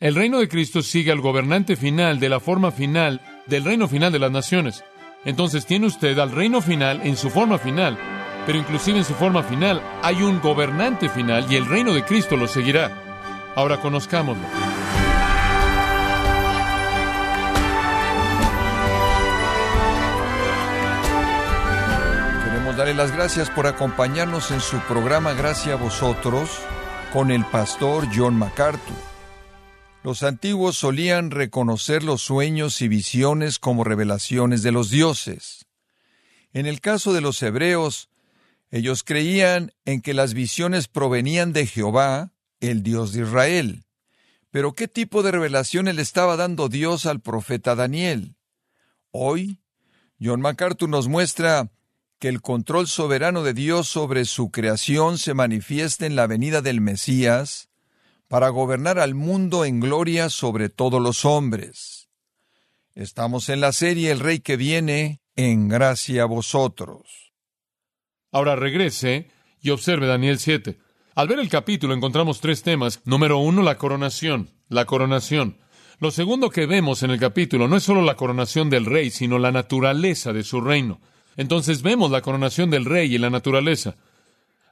El reino de Cristo sigue al gobernante final de la forma final del reino final de las naciones. Entonces tiene usted al reino final en su forma final, pero inclusive en su forma final hay un gobernante final y el reino de Cristo lo seguirá. Ahora conozcámoslo. Queremos darle las gracias por acompañarnos en su programa Gracias a vosotros con el pastor John MacArthur. Los antiguos solían reconocer los sueños y visiones como revelaciones de los dioses. En el caso de los hebreos, ellos creían en que las visiones provenían de Jehová, el Dios de Israel. Pero ¿qué tipo de revelaciones le estaba dando Dios al profeta Daniel? Hoy, John MacArthur nos muestra que el control soberano de Dios sobre su creación se manifiesta en la venida del Mesías para gobernar al mundo en gloria sobre todos los hombres. Estamos en la serie El Rey que viene, en gracia a vosotros. Ahora regrese y observe Daniel 7. Al ver el capítulo encontramos tres temas. Número uno, la coronación. La coronación. Lo segundo que vemos en el capítulo no es solo la coronación del rey, sino la naturaleza de su reino. Entonces vemos la coronación del rey y la naturaleza.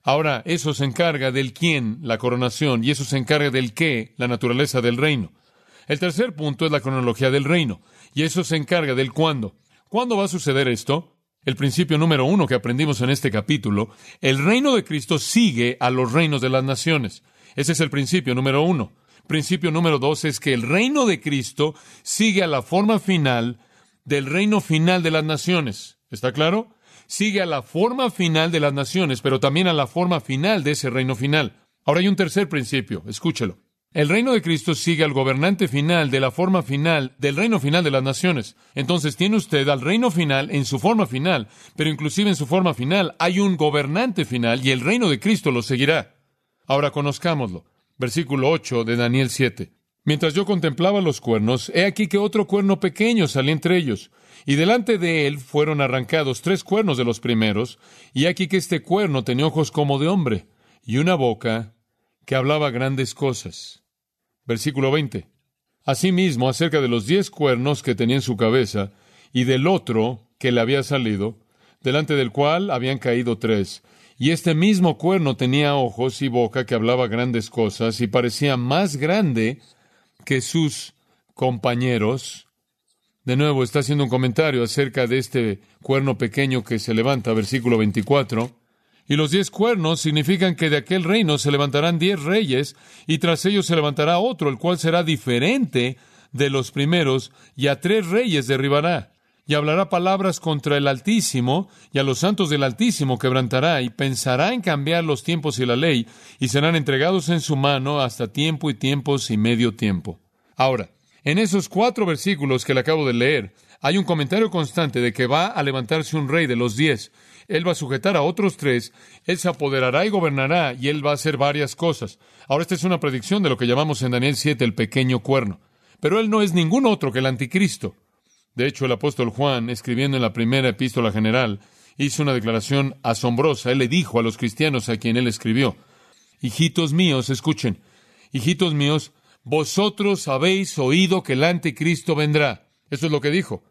Ahora, eso se encarga del quién, la coronación, y eso se encarga del qué, la naturaleza del reino. El tercer punto es la cronología del reino, y eso se encarga del cuándo. ¿Cuándo va a suceder esto? El principio número uno que aprendimos en este capítulo, el reino de Cristo sigue a los reinos de las naciones. Ese es el principio número uno. Principio número dos es que el reino de Cristo sigue a la forma final del reino final de las naciones. ¿Está claro? Sigue a la forma final de las naciones, pero también a la forma final de ese reino final. Ahora hay un tercer principio, escúchelo. El reino de Cristo sigue al gobernante final de la forma final del reino final de las naciones. Entonces tiene usted al reino final en su forma final, pero inclusive en su forma final hay un gobernante final y el reino de Cristo lo seguirá. Ahora conozcámoslo. Versículo 8 de Daniel 7. Mientras yo contemplaba los cuernos, he aquí que otro cuerno pequeño salía entre ellos, y delante de él fueron arrancados tres cuernos de los primeros, y aquí que este cuerno tenía ojos como de hombre, y una boca que hablaba grandes cosas. Versículo 20. Asimismo, acerca de los diez cuernos que tenía en su cabeza, y del otro que le había salido, delante del cual habían caído tres, y este mismo cuerno tenía ojos y boca que hablaba grandes cosas, y parecía más grande que sus compañeros. De nuevo, está haciendo un comentario acerca de este cuerno pequeño que se levanta, versículo 24. Y los diez cuernos significan que de aquel reino se levantarán diez reyes, y tras ellos se levantará otro, el cual será diferente de los primeros, y a tres reyes derribará. Y hablará palabras contra el Altísimo, y a los santos del Altísimo quebrantará, y pensará en cambiar los tiempos y la ley, y serán entregados en su mano hasta tiempo y tiempos y medio tiempo. Ahora, en esos cuatro versículos que le acabo de leer, hay un comentario constante de que va a levantarse un rey de los diez, él va a sujetar a otros tres, Él se apoderará y gobernará, y Él va a hacer varias cosas. Ahora, esta es una predicción de lo que llamamos en Daniel 7 el pequeño cuerno. Pero Él no es ningún otro que el anticristo. De hecho, el apóstol Juan, escribiendo en la primera epístola general, hizo una declaración asombrosa. Él le dijo a los cristianos a quien Él escribió, Hijitos míos, escuchen, hijitos míos, vosotros habéis oído que el anticristo vendrá. Eso es lo que dijo.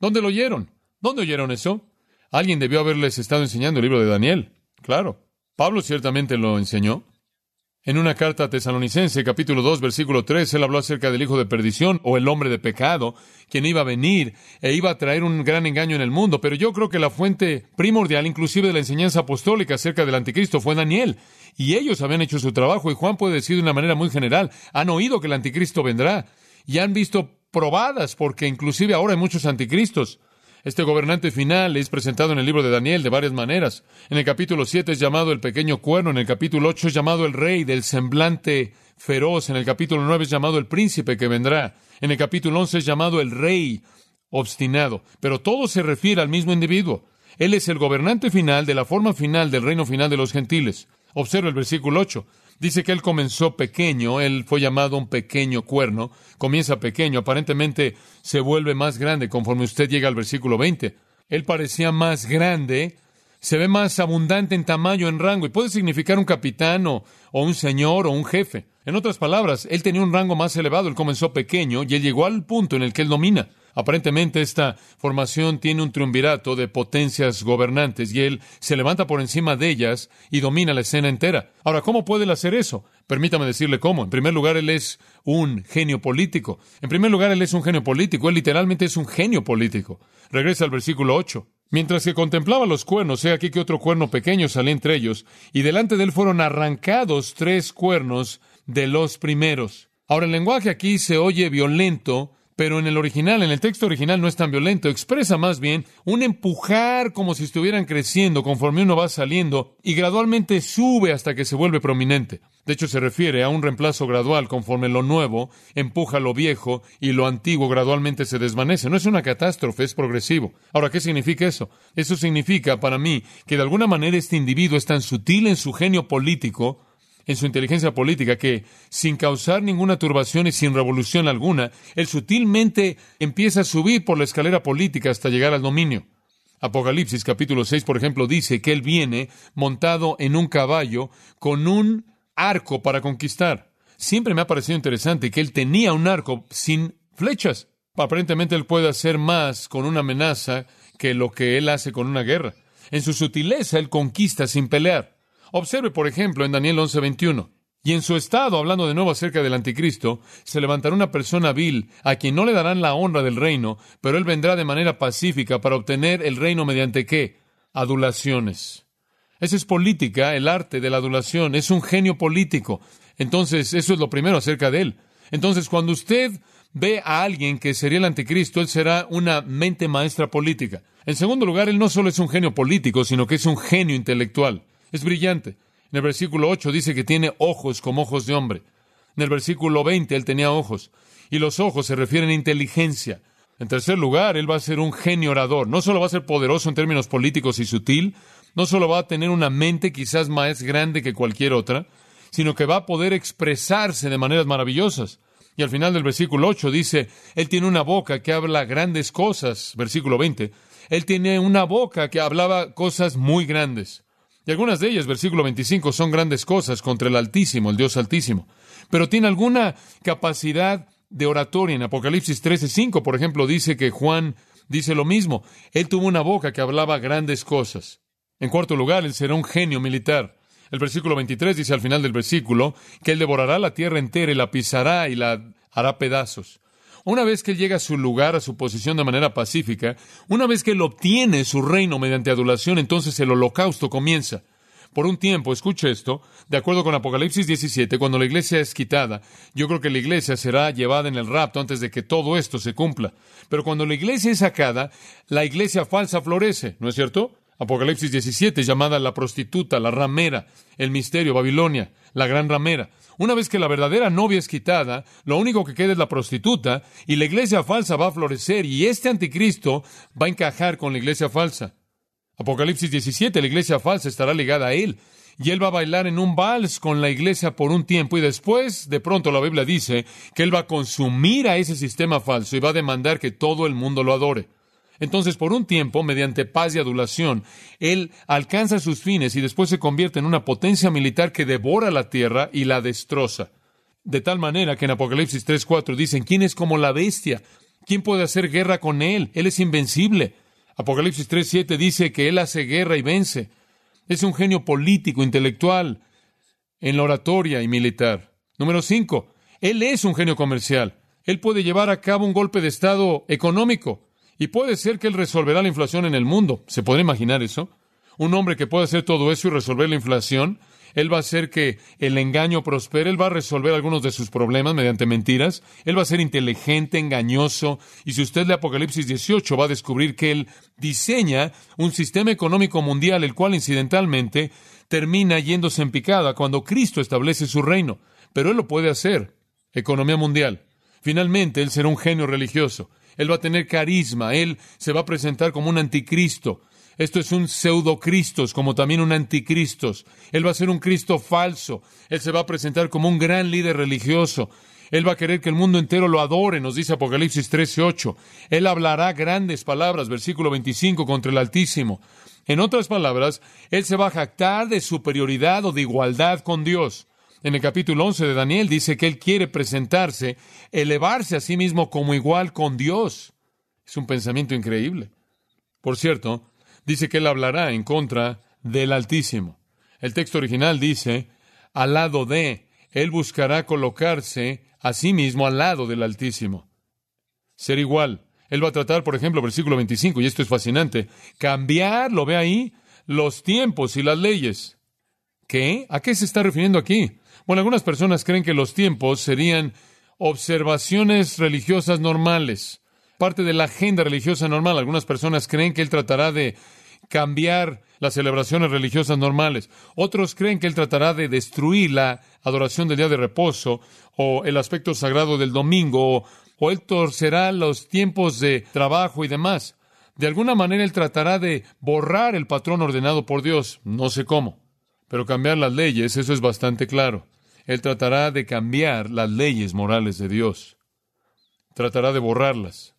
¿Dónde lo oyeron? ¿Dónde oyeron eso? Alguien debió haberles estado enseñando el libro de Daniel. Claro. Pablo ciertamente lo enseñó. En una carta a Tesalonicense, capítulo 2, versículo 3, él habló acerca del hijo de perdición o el hombre de pecado, quien iba a venir e iba a traer un gran engaño en el mundo. Pero yo creo que la fuente primordial, inclusive de la enseñanza apostólica acerca del anticristo, fue Daniel. Y ellos habían hecho su trabajo, y Juan puede decir de una manera muy general, han oído que el anticristo vendrá, y han visto probadas, porque inclusive ahora hay muchos anticristos. Este gobernante final es presentado en el libro de Daniel de varias maneras. En el capítulo 7 es llamado el pequeño cuerno, en el capítulo 8 es llamado el rey del semblante feroz, en el capítulo 9 es llamado el príncipe que vendrá, en el capítulo 11 es llamado el rey obstinado, pero todo se refiere al mismo individuo. Él es el gobernante final de la forma final del reino final de los gentiles. Observa el versículo 8. Dice que él comenzó pequeño, él fue llamado un pequeño cuerno, comienza pequeño, aparentemente se vuelve más grande conforme usted llega al versículo 20. Él parecía más grande se ve más abundante en tamaño, en rango, y puede significar un capitán o, un señor o un jefe. En otras palabras, él tenía un rango más elevado, él comenzó pequeño y él llegó al punto en el que él domina. Aparentemente esta formación tiene un triunvirato de potencias gobernantes y él se levanta por encima de ellas y domina la escena entera. Ahora, ¿cómo puede él hacer eso? Permítame decirle cómo. En primer lugar, él es un genio político. En primer lugar, él es un genio político. Él literalmente es un genio político. Regresa al versículo 8. Mientras que contemplaba los cuernos, he aquí que otro cuerno pequeño salía entre ellos, y delante de él fueron arrancados tres cuernos de los primeros. Ahora, el lenguaje aquí se oye violento, pero en el original, en el texto original no es tan violento, expresa más bien un empujar como si estuvieran creciendo conforme uno va saliendo y gradualmente sube hasta que se vuelve prominente. De hecho, se refiere a un reemplazo gradual conforme lo nuevo empuja lo viejo y lo antiguo gradualmente se desvanece. No es una catástrofe, es progresivo. Ahora, ¿qué significa eso? Eso significa para mí que de alguna manera este individuo es tan sutil en su genio político en su inteligencia política que, sin causar ninguna turbación y sin revolución alguna, él sutilmente empieza a subir por la escalera política hasta llegar al dominio. Apocalipsis capítulo 6, por ejemplo, dice que él viene montado en un caballo con un arco para conquistar. Siempre me ha parecido interesante que él tenía un arco sin flechas. Aparentemente él puede hacer más con una amenaza que lo que él hace con una guerra. En su sutileza él conquista sin pelear. Observe, por ejemplo, en Daniel 11:21. Y en su estado, hablando de nuevo acerca del anticristo, se levantará una persona vil a quien no le darán la honra del reino, pero él vendrá de manera pacífica para obtener el reino mediante qué? Adulaciones. Esa es política, el arte de la adulación, es un genio político. Entonces, eso es lo primero acerca de él. Entonces, cuando usted ve a alguien que sería el anticristo, él será una mente maestra política. En segundo lugar, él no solo es un genio político, sino que es un genio intelectual. Es brillante. En el versículo 8 dice que tiene ojos como ojos de hombre. En el versículo 20 él tenía ojos. Y los ojos se refieren a inteligencia. En tercer lugar, él va a ser un genio orador. No solo va a ser poderoso en términos políticos y sutil, no solo va a tener una mente quizás más grande que cualquier otra, sino que va a poder expresarse de maneras maravillosas. Y al final del versículo 8 dice, Él tiene una boca que habla grandes cosas. Versículo 20. Él tiene una boca que hablaba cosas muy grandes. Y algunas de ellas, versículo 25, son grandes cosas contra el Altísimo, el Dios Altísimo. Pero tiene alguna capacidad de oratoria. En Apocalipsis 13:5, por ejemplo, dice que Juan dice lo mismo. Él tuvo una boca que hablaba grandes cosas. En cuarto lugar, él será un genio militar. El versículo 23 dice al final del versículo que él devorará la tierra entera y la pisará y la hará pedazos. Una vez que llega a su lugar, a su posición de manera pacífica, una vez que él obtiene su reino mediante adulación, entonces el holocausto comienza. Por un tiempo, escuche esto, de acuerdo con Apocalipsis 17, cuando la iglesia es quitada, yo creo que la iglesia será llevada en el rapto antes de que todo esto se cumpla. Pero cuando la iglesia es sacada, la iglesia falsa florece, ¿no es cierto? Apocalipsis 17, llamada la prostituta, la ramera, el misterio, Babilonia, la gran ramera. Una vez que la verdadera novia es quitada, lo único que queda es la prostituta y la iglesia falsa va a florecer y este anticristo va a encajar con la iglesia falsa. Apocalipsis 17, la iglesia falsa estará ligada a él y él va a bailar en un vals con la iglesia por un tiempo y después, de pronto la Biblia dice que él va a consumir a ese sistema falso y va a demandar que todo el mundo lo adore. Entonces, por un tiempo, mediante paz y adulación, él alcanza sus fines y después se convierte en una potencia militar que devora la tierra y la destroza. De tal manera que en Apocalipsis 3.4 dicen, ¿quién es como la bestia? ¿Quién puede hacer guerra con él? Él es invencible. Apocalipsis 3.7 dice que él hace guerra y vence. Es un genio político, intelectual, en la oratoria y militar. Número 5. Él es un genio comercial. Él puede llevar a cabo un golpe de Estado económico. Y puede ser que Él resolverá la inflación en el mundo. ¿Se puede imaginar eso? Un hombre que puede hacer todo eso y resolver la inflación. Él va a hacer que el engaño prospere, Él va a resolver algunos de sus problemas mediante mentiras, Él va a ser inteligente, engañoso, y si usted lee Apocalipsis 18 va a descubrir que Él diseña un sistema económico mundial, el cual incidentalmente termina yéndose en picada cuando Cristo establece su reino. Pero Él lo puede hacer. Economía mundial. Finalmente, Él será un genio religioso. Él va a tener carisma, Él se va a presentar como un anticristo. Esto es un pseudo-cristos, como también un anticristos. Él va a ser un Cristo falso. Él se va a presentar como un gran líder religioso. Él va a querer que el mundo entero lo adore, nos dice Apocalipsis 13:8. Él hablará grandes palabras, versículo 25, contra el Altísimo. En otras palabras, Él se va a jactar de superioridad o de igualdad con Dios. En el capítulo 11 de Daniel dice que Él quiere presentarse, elevarse a sí mismo como igual con Dios. Es un pensamiento increíble. Por cierto, dice que Él hablará en contra del Altísimo. El texto original dice, al lado de, Él buscará colocarse a sí mismo al lado del Altísimo. Ser igual. Él va a tratar, por ejemplo, versículo 25, y esto es fascinante, cambiar, lo ve ahí, los tiempos y las leyes. ¿Qué? ¿A qué se está refiriendo aquí? Bueno, algunas personas creen que los tiempos serían observaciones religiosas normales, parte de la agenda religiosa normal. Algunas personas creen que Él tratará de cambiar las celebraciones religiosas normales. Otros creen que Él tratará de destruir la adoración del día de reposo o el aspecto sagrado del domingo o, o Él torcerá los tiempos de trabajo y demás. De alguna manera Él tratará de borrar el patrón ordenado por Dios. No sé cómo. Pero cambiar las leyes, eso es bastante claro. Él tratará de cambiar las leyes morales de Dios. Tratará de borrarlas.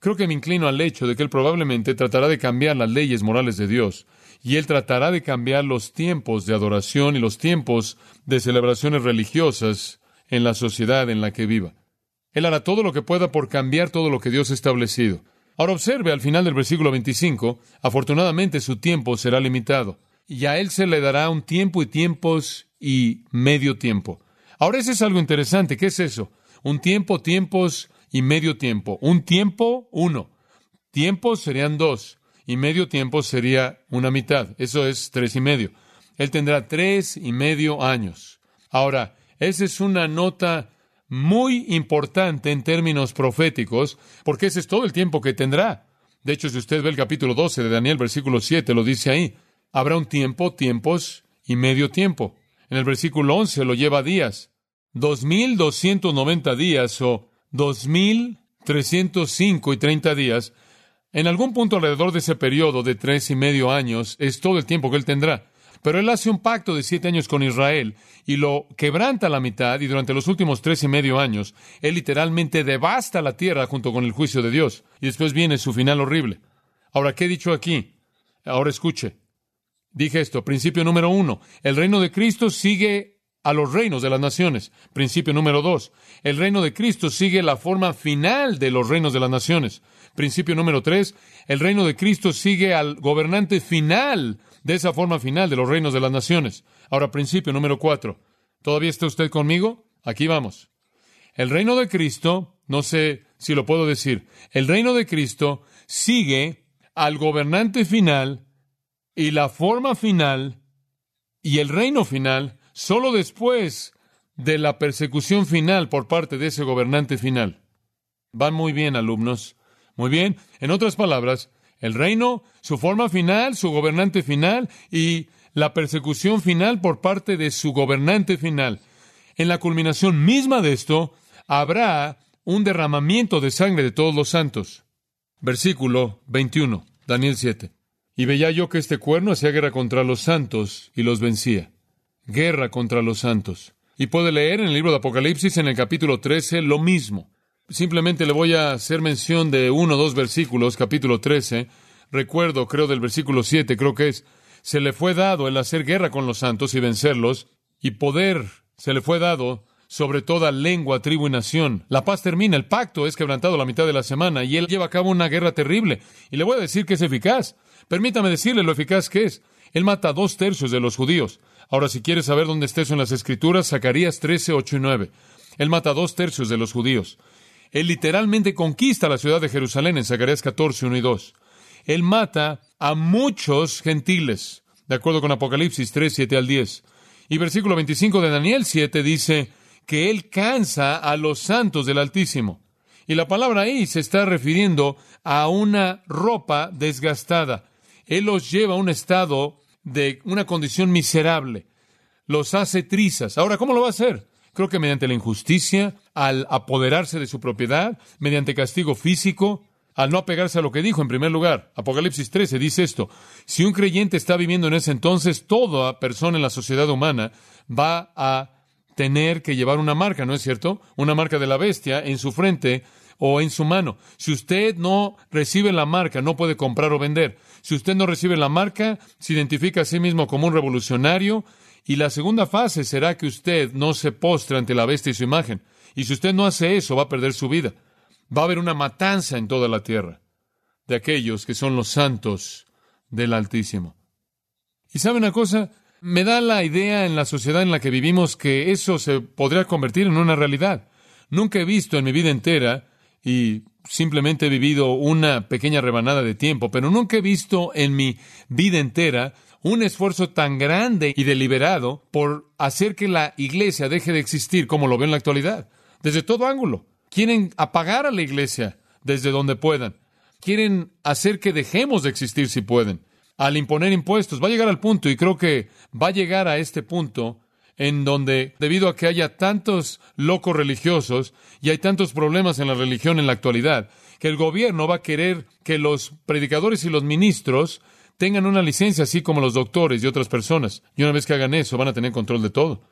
Creo que me inclino al hecho de que Él probablemente tratará de cambiar las leyes morales de Dios y Él tratará de cambiar los tiempos de adoración y los tiempos de celebraciones religiosas en la sociedad en la que viva. Él hará todo lo que pueda por cambiar todo lo que Dios ha establecido. Ahora observe al final del versículo 25, afortunadamente su tiempo será limitado, y a Él se le dará un tiempo y tiempos y medio tiempo. Ahora ese es algo interesante. ¿Qué es eso? Un tiempo, tiempos y medio tiempo. Un tiempo, uno. Tiempos serían dos y medio tiempo sería una mitad. Eso es tres y medio. Él tendrá tres y medio años. Ahora, esa es una nota muy importante en términos proféticos, porque ese es todo el tiempo que tendrá. De hecho, si usted ve el capítulo 12 de Daniel, versículo 7, lo dice ahí. Habrá un tiempo, tiempos y medio tiempo. En el versículo 11 lo lleva días. 2.290 días o 2.305 y 30 días en algún punto alrededor de ese periodo de tres y medio años es todo el tiempo que él tendrá. Pero él hace un pacto de siete años con Israel y lo quebranta a la mitad y durante los últimos tres y medio años él literalmente devasta la tierra junto con el juicio de Dios. Y después viene su final horrible. Ahora, ¿qué he dicho aquí? Ahora escuche. Dije esto, principio número uno. El reino de Cristo sigue a los reinos de las naciones. Principio número dos. El reino de Cristo sigue la forma final de los reinos de las naciones. Principio número tres. El reino de Cristo sigue al gobernante final de esa forma final de los reinos de las naciones. Ahora, principio número cuatro. ¿Todavía está usted conmigo? Aquí vamos. El reino de Cristo, no sé si lo puedo decir, el reino de Cristo sigue al gobernante final y la forma final y el reino final solo después de la persecución final por parte de ese gobernante final. Van muy bien, alumnos. Muy bien. En otras palabras, el reino, su forma final, su gobernante final y la persecución final por parte de su gobernante final. En la culminación misma de esto, habrá un derramamiento de sangre de todos los santos. Versículo 21, Daniel 7. Y veía yo que este cuerno hacía guerra contra los santos y los vencía guerra contra los santos. Y puede leer en el libro de Apocalipsis, en el capítulo 13, lo mismo. Simplemente le voy a hacer mención de uno o dos versículos, capítulo 13. Recuerdo, creo, del versículo 7, creo que es, se le fue dado el hacer guerra con los santos y vencerlos, y poder se le fue dado sobre toda lengua, tribu y nación. La paz termina, el pacto es quebrantado la mitad de la semana, y él lleva a cabo una guerra terrible. Y le voy a decir que es eficaz. Permítame decirle lo eficaz que es. Él mata a dos tercios de los judíos. Ahora, si quieres saber dónde está eso en las Escrituras, Zacarías 13, 8 y 9. Él mata a dos tercios de los judíos. Él literalmente conquista la ciudad de Jerusalén en Zacarías 14, 1 y 2. Él mata a muchos gentiles, de acuerdo con Apocalipsis 3, 7 al 10. Y versículo 25 de Daniel 7 dice que Él cansa a los santos del Altísimo. Y la palabra ahí se está refiriendo a una ropa desgastada. Él los lleva a un estado de una condición miserable. Los hace trizas. Ahora, ¿cómo lo va a hacer? Creo que mediante la injusticia, al apoderarse de su propiedad, mediante castigo físico, al no apegarse a lo que dijo en primer lugar. Apocalipsis 13 dice esto. Si un creyente está viviendo en ese entonces, toda persona en la sociedad humana va a tener que llevar una marca, ¿no es cierto? Una marca de la bestia en su frente o en su mano. Si usted no recibe la marca, no puede comprar o vender. Si usted no recibe la marca, se identifica a sí mismo como un revolucionario. Y la segunda fase será que usted no se postre ante la bestia y su imagen. Y si usted no hace eso, va a perder su vida. Va a haber una matanza en toda la tierra de aquellos que son los santos del Altísimo. ¿Y sabe una cosa? Me da la idea en la sociedad en la que vivimos que eso se podría convertir en una realidad. Nunca he visto en mi vida entera, y simplemente he vivido una pequeña rebanada de tiempo, pero nunca he visto en mi vida entera un esfuerzo tan grande y deliberado por hacer que la iglesia deje de existir como lo veo en la actualidad, desde todo ángulo. Quieren apagar a la iglesia desde donde puedan. Quieren hacer que dejemos de existir si pueden al imponer impuestos. Va a llegar al punto, y creo que va a llegar a este punto, en donde, debido a que haya tantos locos religiosos y hay tantos problemas en la religión en la actualidad, que el gobierno va a querer que los predicadores y los ministros tengan una licencia, así como los doctores y otras personas. Y una vez que hagan eso, van a tener control de todo.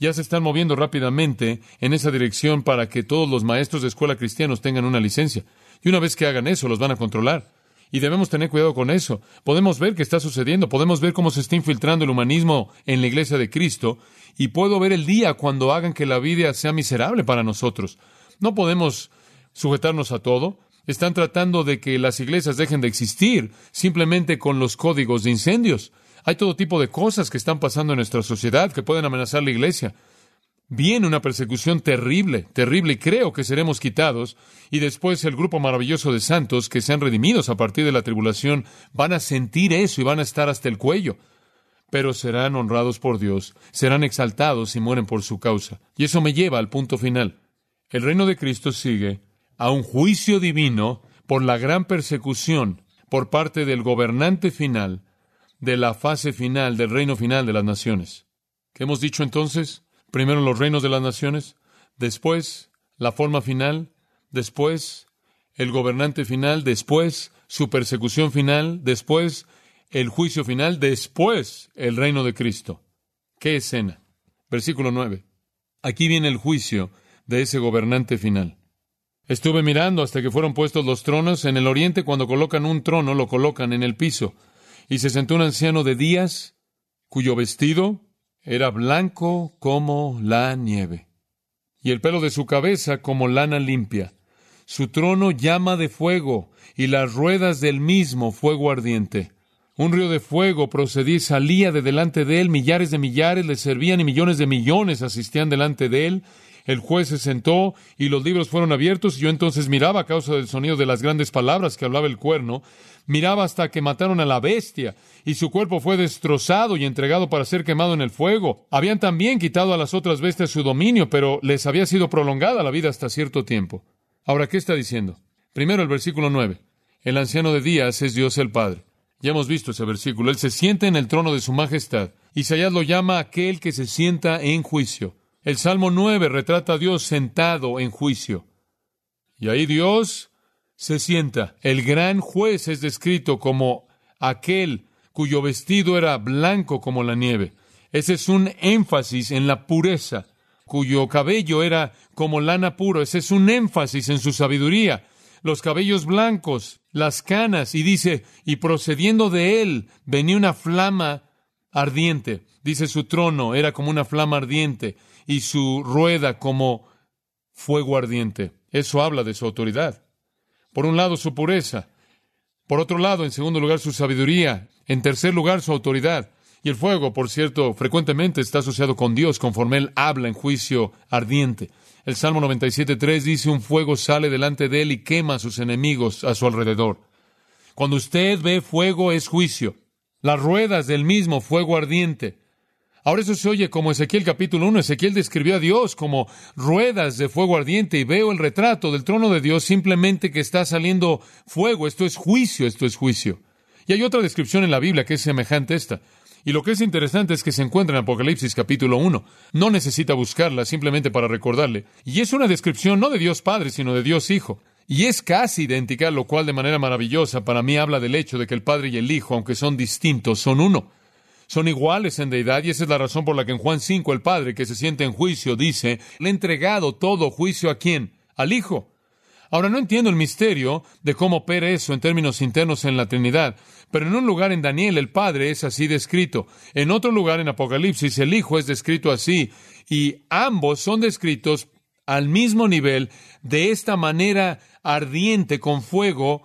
Ya se están moviendo rápidamente en esa dirección para que todos los maestros de escuela cristianos tengan una licencia. Y una vez que hagan eso, los van a controlar. Y debemos tener cuidado con eso. Podemos ver qué está sucediendo, podemos ver cómo se está infiltrando el humanismo en la iglesia de Cristo, y puedo ver el día cuando hagan que la vida sea miserable para nosotros. No podemos sujetarnos a todo. Están tratando de que las iglesias dejen de existir simplemente con los códigos de incendios. Hay todo tipo de cosas que están pasando en nuestra sociedad que pueden amenazar la iglesia. Viene una persecución terrible, terrible, y creo que seremos quitados, y después el grupo maravilloso de santos que sean redimidos a partir de la tribulación van a sentir eso y van a estar hasta el cuello, pero serán honrados por Dios, serán exaltados y mueren por su causa. Y eso me lleva al punto final. El reino de Cristo sigue a un juicio divino por la gran persecución por parte del gobernante final de la fase final del reino final de las naciones. ¿Qué hemos dicho entonces? Primero los reinos de las naciones, después la forma final, después el gobernante final, después su persecución final, después el juicio final, después el reino de Cristo. ¿Qué escena? Versículo 9. Aquí viene el juicio de ese gobernante final. Estuve mirando hasta que fueron puestos los tronos. En el oriente, cuando colocan un trono, lo colocan en el piso. Y se sentó un anciano de días, cuyo vestido era blanco como la nieve, y el pelo de su cabeza como lana limpia. Su trono llama de fuego, y las ruedas del mismo fuego ardiente. Un río de fuego procedía y salía de delante de él, millares de millares le servían y millones de millones asistían delante de él. El juez se sentó y los libros fueron abiertos, y yo entonces miraba a causa del sonido de las grandes palabras que hablaba el cuerno, miraba hasta que mataron a la bestia, y su cuerpo fue destrozado y entregado para ser quemado en el fuego. Habían también quitado a las otras bestias su dominio, pero les había sido prolongada la vida hasta cierto tiempo. Ahora, ¿qué está diciendo? Primero el versículo nueve. El anciano de días es Dios el Padre. Ya hemos visto ese versículo. Él se sienta en el trono de su majestad. Isaías lo llama aquel que se sienta en juicio. El Salmo 9 retrata a Dios sentado en juicio. Y ahí Dios se sienta. El gran juez es descrito como aquel cuyo vestido era blanco como la nieve. Ese es un énfasis en la pureza, cuyo cabello era como lana puro. Ese es un énfasis en su sabiduría. Los cabellos blancos, las canas, y dice, y procediendo de él venía una flama ardiente. Dice su trono era como una flama ardiente y su rueda como fuego ardiente. Eso habla de su autoridad. Por un lado, su pureza. Por otro lado, en segundo lugar, su sabiduría. En tercer lugar, su autoridad. Y el fuego, por cierto, frecuentemente está asociado con Dios conforme Él habla en juicio ardiente. El Salmo 97.3 dice, un fuego sale delante de Él y quema a sus enemigos a su alrededor. Cuando usted ve fuego es juicio. Las ruedas del mismo fuego ardiente. Ahora eso se oye como Ezequiel capítulo 1. Ezequiel describió a Dios como ruedas de fuego ardiente y veo el retrato del trono de Dios simplemente que está saliendo fuego. Esto es juicio, esto es juicio. Y hay otra descripción en la Biblia que es semejante a esta. Y lo que es interesante es que se encuentra en Apocalipsis capítulo 1. No necesita buscarla simplemente para recordarle. Y es una descripción no de Dios Padre, sino de Dios Hijo. Y es casi idéntica, lo cual de manera maravillosa para mí habla del hecho de que el Padre y el Hijo, aunque son distintos, son uno. Son iguales en deidad y esa es la razón por la que en Juan 5 el Padre que se siente en juicio dice, le he entregado todo juicio a quién? Al Hijo. Ahora no entiendo el misterio de cómo opera eso en términos internos en la Trinidad, pero en un lugar en Daniel el Padre es así descrito, en otro lugar en Apocalipsis el Hijo es descrito así, y ambos son descritos al mismo nivel de esta manera ardiente con fuego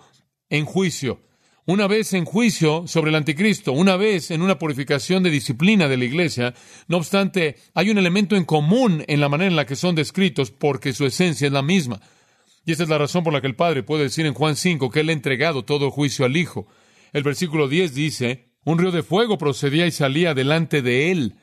en juicio. Una vez en juicio sobre el anticristo, una vez en una purificación de disciplina de la iglesia. No obstante, hay un elemento en común en la manera en la que son descritos porque su esencia es la misma. Y esa es la razón por la que el Padre puede decir en Juan 5 que Él ha entregado todo juicio al Hijo. El versículo 10 dice, un río de fuego procedía y salía delante de Él.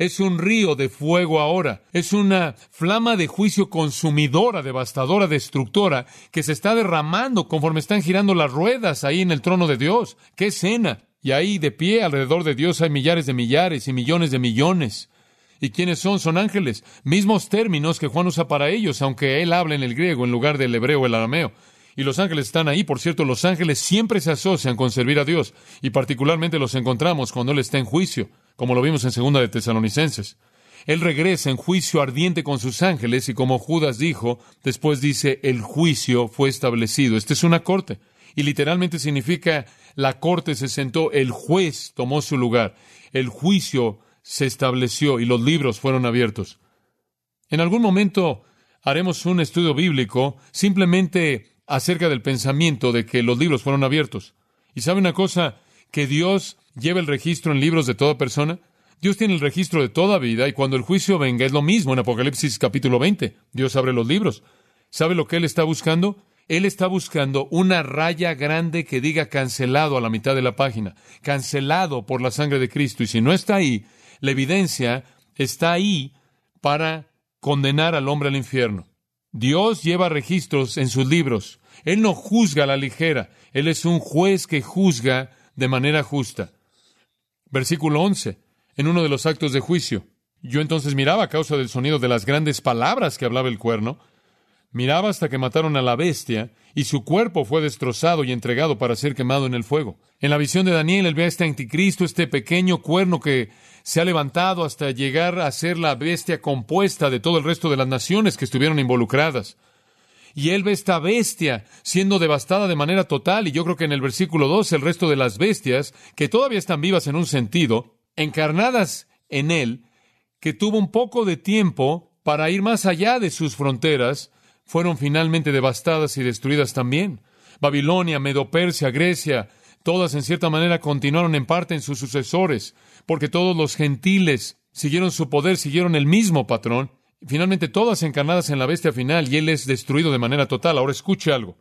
Es un río de fuego ahora. Es una flama de juicio consumidora, devastadora, destructora, que se está derramando conforme están girando las ruedas ahí en el trono de Dios. ¡Qué escena! Y ahí de pie alrededor de Dios hay millares de millares y millones de millones. ¿Y quiénes son? Son ángeles. Mismos términos que Juan usa para ellos, aunque él habla en el griego en lugar del hebreo o el arameo. Y los ángeles están ahí. Por cierto, los ángeles siempre se asocian con servir a Dios. Y particularmente los encontramos cuando Él está en juicio, como lo vimos en segunda de Tesalonicenses. Él regresa en juicio ardiente con sus ángeles y como Judas dijo, después dice, el juicio fue establecido. Esta es una corte. Y literalmente significa la corte se sentó, el juez tomó su lugar. El juicio se estableció y los libros fueron abiertos. En algún momento haremos un estudio bíblico simplemente acerca del pensamiento de que los libros fueron abiertos. ¿Y sabe una cosa? Que Dios lleva el registro en libros de toda persona. Dios tiene el registro de toda vida y cuando el juicio venga es lo mismo en Apocalipsis capítulo 20. Dios abre los libros. ¿Sabe lo que Él está buscando? Él está buscando una raya grande que diga cancelado a la mitad de la página, cancelado por la sangre de Cristo. Y si no está ahí, la evidencia está ahí para condenar al hombre al infierno. Dios lleva registros en sus libros. Él no juzga a la ligera. Él es un juez que juzga de manera justa. Versículo 11. En uno de los actos de juicio. Yo entonces miraba a causa del sonido de las grandes palabras que hablaba el cuerno, Miraba hasta que mataron a la bestia y su cuerpo fue destrozado y entregado para ser quemado en el fuego. En la visión de Daniel, él ve a este anticristo, este pequeño cuerno que se ha levantado hasta llegar a ser la bestia compuesta de todo el resto de las naciones que estuvieron involucradas. Y él ve esta bestia siendo devastada de manera total, y yo creo que en el versículo 2 el resto de las bestias, que todavía están vivas en un sentido, encarnadas en él, que tuvo un poco de tiempo para ir más allá de sus fronteras, fueron finalmente devastadas y destruidas también. Babilonia, Medo-Persia, Grecia, todas en cierta manera continuaron en parte en sus sucesores, porque todos los gentiles siguieron su poder, siguieron el mismo patrón, finalmente todas encarnadas en la bestia final, y él es destruido de manera total. Ahora escuche algo.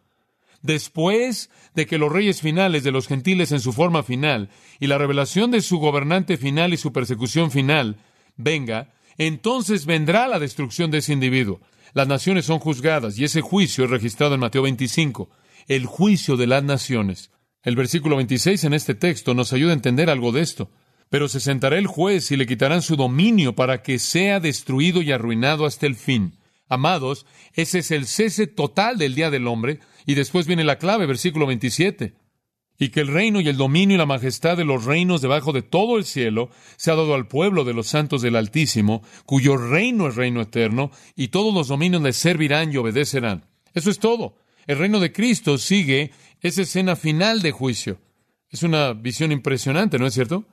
Después de que los reyes finales de los gentiles en su forma final y la revelación de su gobernante final y su persecución final venga, entonces vendrá la destrucción de ese individuo. Las naciones son juzgadas y ese juicio es registrado en Mateo 25, el juicio de las naciones. El versículo 26 en este texto nos ayuda a entender algo de esto. Pero se sentará el juez y le quitarán su dominio para que sea destruido y arruinado hasta el fin. Amados, ese es el cese total del día del hombre. Y después viene la clave, versículo 27 y que el reino y el dominio y la majestad de los reinos debajo de todo el cielo se ha dado al pueblo de los santos del Altísimo, cuyo reino es reino eterno, y todos los dominios le servirán y obedecerán. Eso es todo. El reino de Cristo sigue esa escena final de juicio. Es una visión impresionante, ¿no es cierto?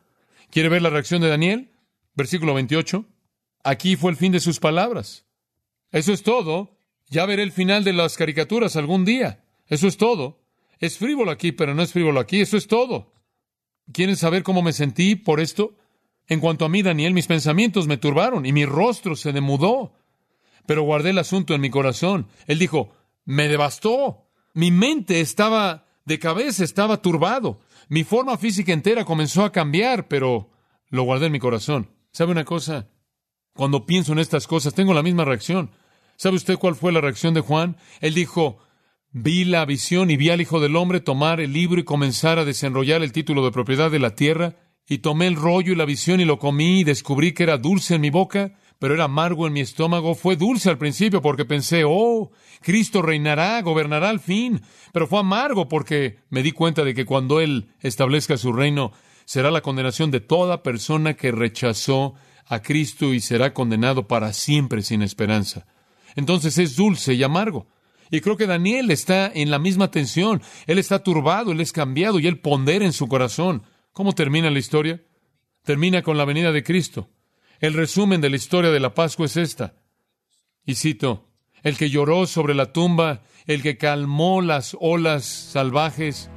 ¿Quiere ver la reacción de Daniel? Versículo 28. Aquí fue el fin de sus palabras. Eso es todo. Ya veré el final de las caricaturas algún día. Eso es todo. Es frívolo aquí, pero no es frívolo aquí. Eso es todo. ¿Quieren saber cómo me sentí por esto? En cuanto a mí, Daniel, mis pensamientos me turbaron y mi rostro se demudó. Pero guardé el asunto en mi corazón. Él dijo, me devastó. Mi mente estaba de cabeza, estaba turbado. Mi forma física entera comenzó a cambiar, pero lo guardé en mi corazón. ¿Sabe una cosa? Cuando pienso en estas cosas, tengo la misma reacción. ¿Sabe usted cuál fue la reacción de Juan? Él dijo, Vi la visión y vi al Hijo del Hombre tomar el libro y comenzar a desenrollar el título de propiedad de la tierra, y tomé el rollo y la visión y lo comí y descubrí que era dulce en mi boca, pero era amargo en mi estómago. Fue dulce al principio porque pensé, oh, Cristo reinará, gobernará al fin, pero fue amargo porque me di cuenta de que cuando Él establezca su reino, será la condenación de toda persona que rechazó a Cristo y será condenado para siempre sin esperanza. Entonces es dulce y amargo. Y creo que Daniel está en la misma tensión. Él está turbado, él es cambiado y él pondera en su corazón. ¿Cómo termina la historia? Termina con la venida de Cristo. El resumen de la historia de la Pascua es esta. Y cito, el que lloró sobre la tumba, el que calmó las olas salvajes,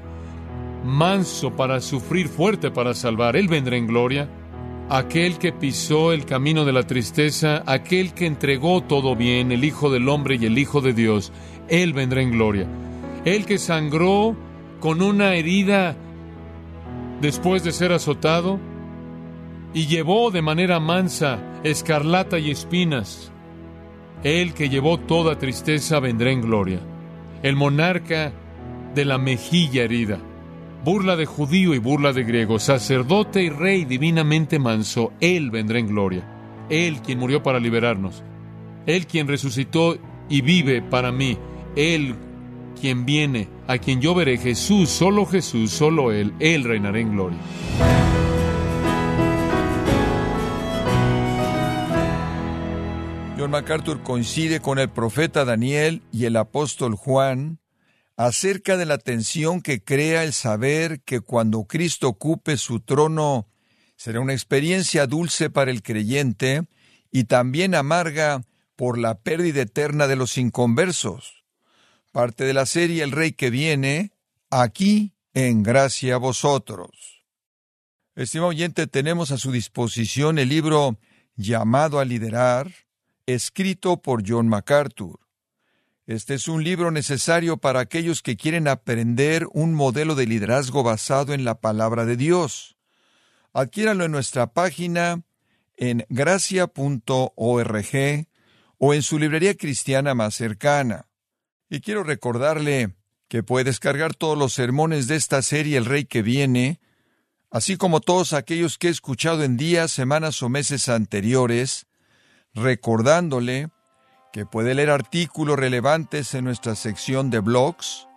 manso para sufrir, fuerte para salvar, él vendrá en gloria. Aquel que pisó el camino de la tristeza, aquel que entregó todo bien, el Hijo del Hombre y el Hijo de Dios, él vendrá en gloria. El que sangró con una herida después de ser azotado y llevó de manera mansa escarlata y espinas. El que llevó toda tristeza vendrá en gloria. El monarca de la mejilla herida. Burla de judío y burla de griego, sacerdote y rey divinamente manso, Él vendrá en gloria. Él quien murió para liberarnos. Él quien resucitó y vive para mí. Él quien viene, a quien yo veré, Jesús, solo Jesús, solo Él, Él reinará en gloria. John MacArthur coincide con el profeta Daniel y el apóstol Juan acerca de la tensión que crea el saber que cuando Cristo ocupe su trono será una experiencia dulce para el creyente y también amarga por la pérdida eterna de los inconversos parte de la serie El Rey que viene, aquí en gracia a vosotros. Estimado oyente, tenemos a su disposición el libro Llamado a liderar, escrito por John MacArthur. Este es un libro necesario para aquellos que quieren aprender un modelo de liderazgo basado en la palabra de Dios. Adquiéralo en nuestra página en gracia.org o en su librería cristiana más cercana. Y quiero recordarle que puede descargar todos los sermones de esta serie El Rey que viene, así como todos aquellos que he escuchado en días, semanas o meses anteriores, recordándole que puede leer artículos relevantes en nuestra sección de blogs,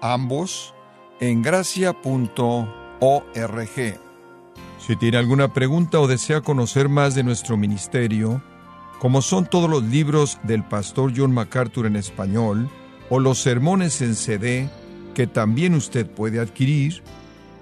ambos en gracia.org. Si tiene alguna pregunta o desea conocer más de nuestro ministerio, como son todos los libros del pastor John MacArthur en español, o los sermones en CD que también usted puede adquirir,